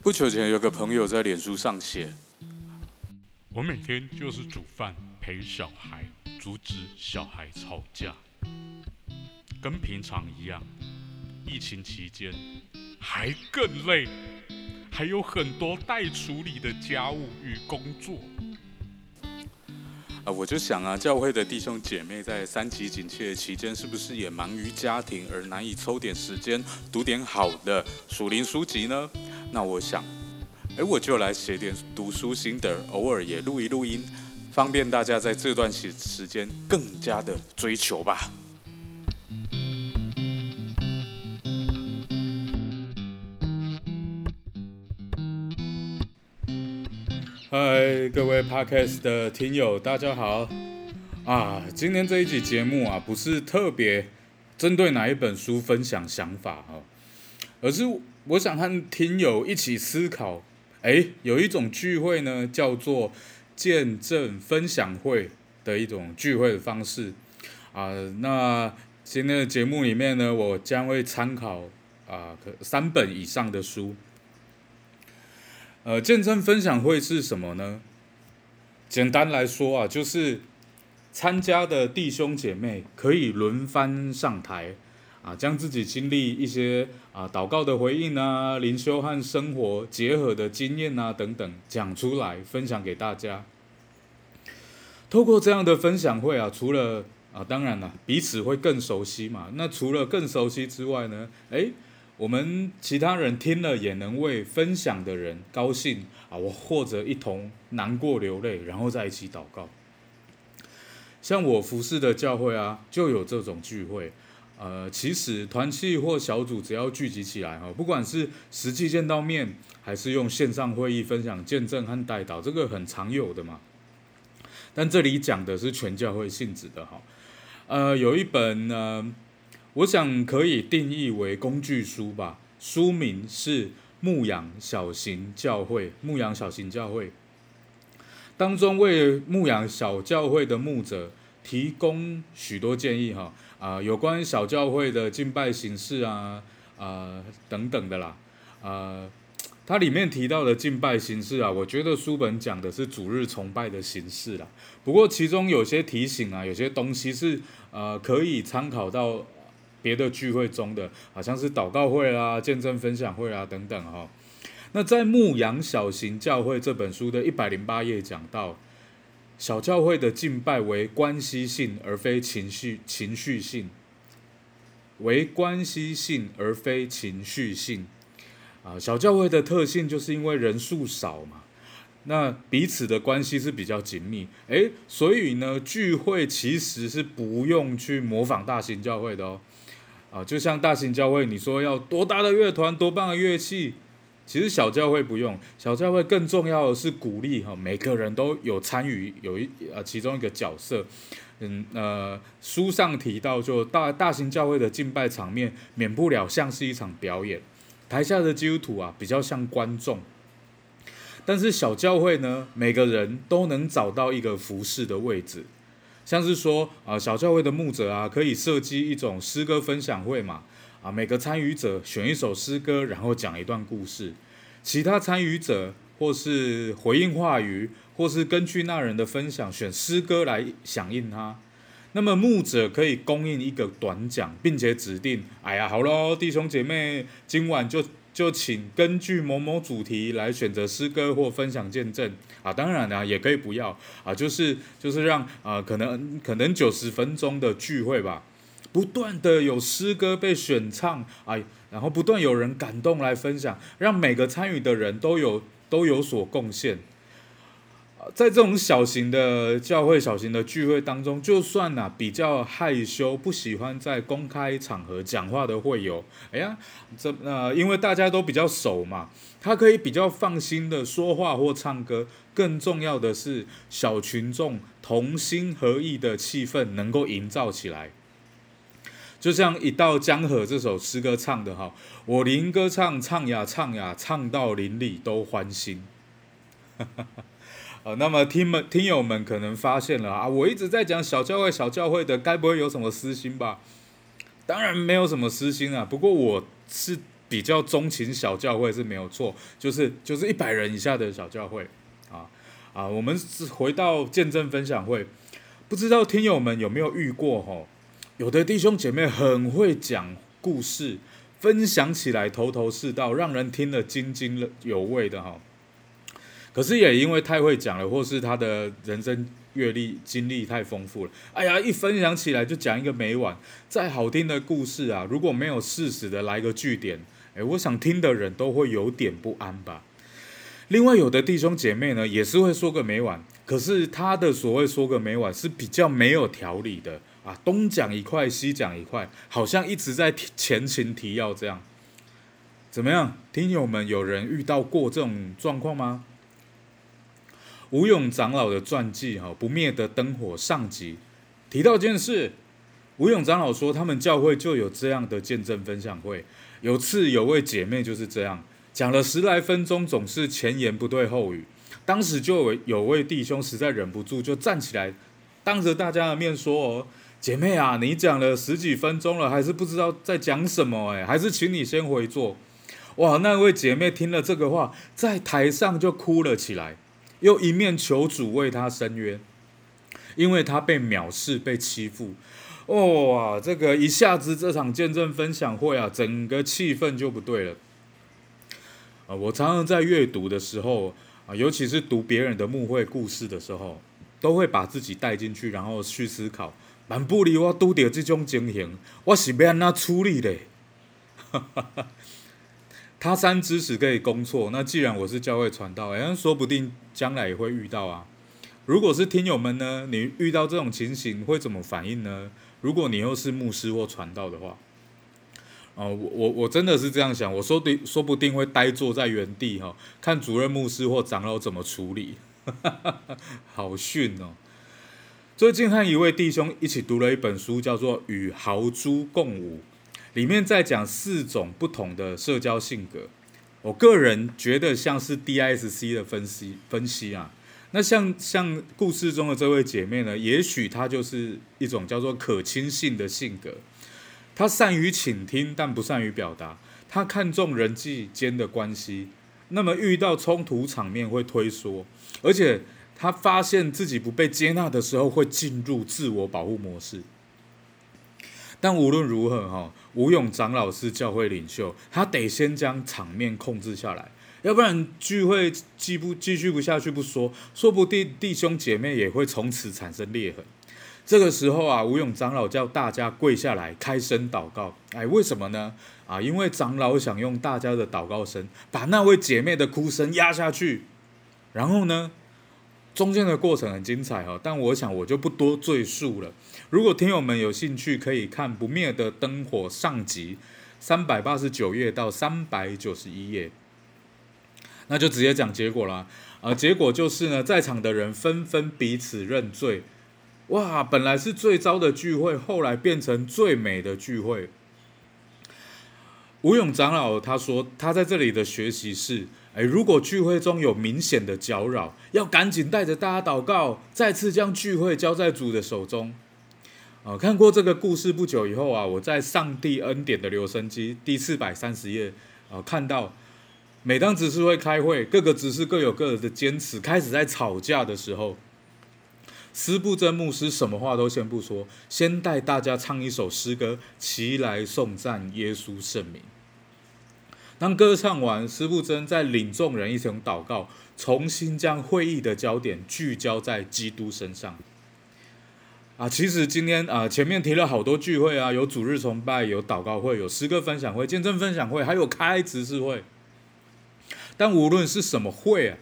不久前有个朋友在脸书上写：“我每天就是煮饭陪小孩，阻止小孩吵架，跟平常一样。疫情期间还更累，还有很多待处理的家务与工作。”啊，我就想啊，教会的弟兄姐妹在三级警戒期间，是不是也忙于家庭而难以抽点时间读点好的属灵书籍呢？那我想，哎，我就来写点读书心得，偶尔也录一录音，方便大家在这段时时间更加的追求吧。嗨，各位 Podcast 的听友，大家好啊！今天这一集节目啊，不是特别针对哪一本书分享想法哈，而是我想和听友一起思考。哎，有一种聚会呢，叫做见证分享会的一种聚会的方式啊。那今天的节目里面呢，我将会参考啊，可三本以上的书。呃，见证分享会是什么呢？简单来说啊，就是参加的弟兄姐妹可以轮番上台啊，将自己经历一些啊祷告的回应啊、灵修和生活结合的经验啊等等讲出来，分享给大家。透过这样的分享会啊，除了啊，当然了，彼此会更熟悉嘛。那除了更熟悉之外呢，诶。我们其他人听了也能为分享的人高兴啊，我或者一同难过流泪，然后再一起祷告。像我服侍的教会啊，就有这种聚会。呃，其实团契或小组只要聚集起来哈，不管是实际见到面，还是用线上会议分享见证和带祷，这个很常有的嘛。但这里讲的是全教会性质的哈。呃，有一本呢。我想可以定义为工具书吧。书名是《牧养小型教会》，牧养小型教会当中为牧养小教会的牧者提供许多建议哈啊，有关小教会的敬拜形式啊啊等等的啦啊，它里面提到的敬拜形式啊，我觉得书本讲的是主日崇拜的形式啦。不过其中有些提醒啊，有些东西是呃可以参考到。别的聚会中的，好像是祷告会啦、见证分享会啊等等哈。那在《牧羊小型教会》这本书的一百零八页讲到，小教会的敬拜为关系性而非情绪情绪性，为关系性而非情绪性。啊，小教会的特性就是因为人数少嘛，那彼此的关系是比较紧密，诶，所以呢，聚会其实是不用去模仿大型教会的哦。啊，就像大型教会，你说要多大的乐团、多棒的乐器，其实小教会不用。小教会更重要的是鼓励哈，每个人都有参与，有一呃其中一个角色。嗯呃，书上提到，就大大型教会的敬拜场面，免不了像是一场表演，台下的基督徒啊比较像观众。但是小教会呢，每个人都能找到一个服侍的位置。像是说啊，小教会的牧者啊，可以设计一种诗歌分享会嘛，啊，每个参与者选一首诗歌，然后讲一段故事，其他参与者或是回应话语，或是根据那人的分享选诗歌来响应他。那么牧者可以供应一个短讲，并且指定，哎呀，好喽，弟兄姐妹，今晚就。就请根据某某主题来选择诗歌或分享见证啊，当然呢也可以不要啊，就是就是让啊可能可能九十分钟的聚会吧，不断的有诗歌被选唱哎，然后不断有人感动来分享，让每个参与的人都有都有所贡献。在这种小型的教会、小型的聚会当中，就算呐比较害羞、不喜欢在公开场合讲话的会友，哎呀，这呃，因为大家都比较熟嘛，他可以比较放心的说话或唱歌。更重要的是，小群众同心合意的气氛能够营造起来。就像《一道江河》这首诗歌唱的哈，我灵歌唱，唱呀唱呀，唱到邻里都欢心。呃，那么听们听友们可能发现了啊，我一直在讲小教会小教会的，该不会有什么私心吧？当然没有什么私心啊。不过我是比较钟情小教会是没有错，就是就是一百人以下的小教会啊啊，我们是回到见证分享会，不知道听友们有没有遇过哈？有的弟兄姐妹很会讲故事，分享起来头头是道，让人听了津津有味的哈。可是也因为太会讲了，或是他的人生阅历经历太丰富了，哎呀，一分享起来就讲一个没完。再好听的故事啊，如果没有适时的来个句点，哎，我想听的人都会有点不安吧。另外，有的弟兄姐妹呢，也是会说个没完，可是他的所谓说个没完，是比较没有条理的啊，东讲一块，西讲一块，好像一直在前情提要这样。怎么样，听友们，有人遇到过这种状况吗？吴勇长老的传记，哈，不灭的灯火上集提到一件事，吴勇长老说，他们教会就有这样的见证分享会。有次有位姐妹就是这样讲了十来分钟，总是前言不对后语。当时就有有位弟兄实在忍不住，就站起来，当着大家的面说：“哦，姐妹啊，你讲了十几分钟了，还是不知道在讲什么？哎，还是请你先回座。”哇，那位姐妹听了这个话，在台上就哭了起来。又一面求主为她伸冤，因为她被藐视、被欺负。哦哇，这个一下子这场见证分享会啊，整个气氛就不对了。啊，我常常在阅读的时候啊，尤其是读别人的牧会故事的时候，都会把自己带进去，然后去思考：满不离我拄到这种情形，我是要安怎处理嘞？他山之石可以攻错，那既然我是教会传道，哎，说不定将来也会遇到啊。如果是听友们呢，你遇到这种情形会怎么反应呢？如果你又是牧师或传道的话，哦，我我我真的是这样想，我说的说不定会呆坐在原地哈，看主任牧师或长老怎么处理，好逊哦。最近和一位弟兄一起读了一本书，叫做《与豪猪共舞》。里面在讲四种不同的社交性格，我个人觉得像是 DISC 的分析分析啊。那像像故事中的这位姐妹呢，也许她就是一种叫做可亲性的性格。她善于倾听，但不善于表达。她看重人际间的关系，那么遇到冲突场面会推缩，而且他发现自己不被接纳的时候，会进入自我保护模式。但无论如何，哈，吴勇长老是教会领袖，他得先将场面控制下来，要不然聚会继不继续不下去不说，说不定弟兄姐妹也会从此产生裂痕。这个时候啊，吴勇长老叫大家跪下来开声祷告。哎，为什么呢？啊，因为长老想用大家的祷告声把那位姐妹的哭声压下去。然后呢？中间的过程很精彩哈，但我想我就不多赘述了。如果听友们有兴趣，可以看《不灭的灯火》上集三百八十九页到三百九十一页，那就直接讲结果啦。啊，结果就是呢，在场的人纷纷彼此认罪。哇，本来是最糟的聚会，后来变成最美的聚会。吴勇长老他说，他在这里的学习是。哎，如果聚会中有明显的搅扰，要赶紧带着大家祷告，再次将聚会交在主的手中。啊，看过这个故事不久以后啊，我在上帝恩典的留声机第四百三十页啊，看到每当执事会开会，各个执事各有各的坚持，开始在吵架的时候，司布真牧师什么话都先不说，先带大家唱一首诗歌，齐来颂赞耶稣圣名。当歌唱完，施布真在领众人一同祷告，重新将会议的焦点聚焦在基督身上。啊，其实今天啊，前面提了好多聚会啊，有主日崇拜，有祷告会，有诗歌分享会、见证分享会，还有开执事会。但无论是什么会啊，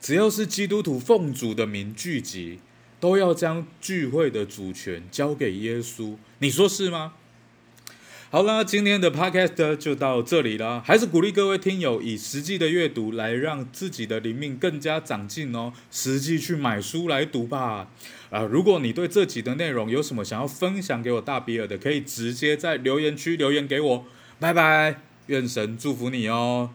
只要是基督徒奉主的名聚集，都要将聚会的主权交给耶稣。你说是吗？好了，今天的 podcast 就到这里啦。还是鼓励各位听友以实际的阅读来让自己的灵命更加长进哦。实际去买书来读吧。啊，如果你对这集的内容有什么想要分享给我大比尔的，可以直接在留言区留言给我。拜拜，愿神祝福你哦。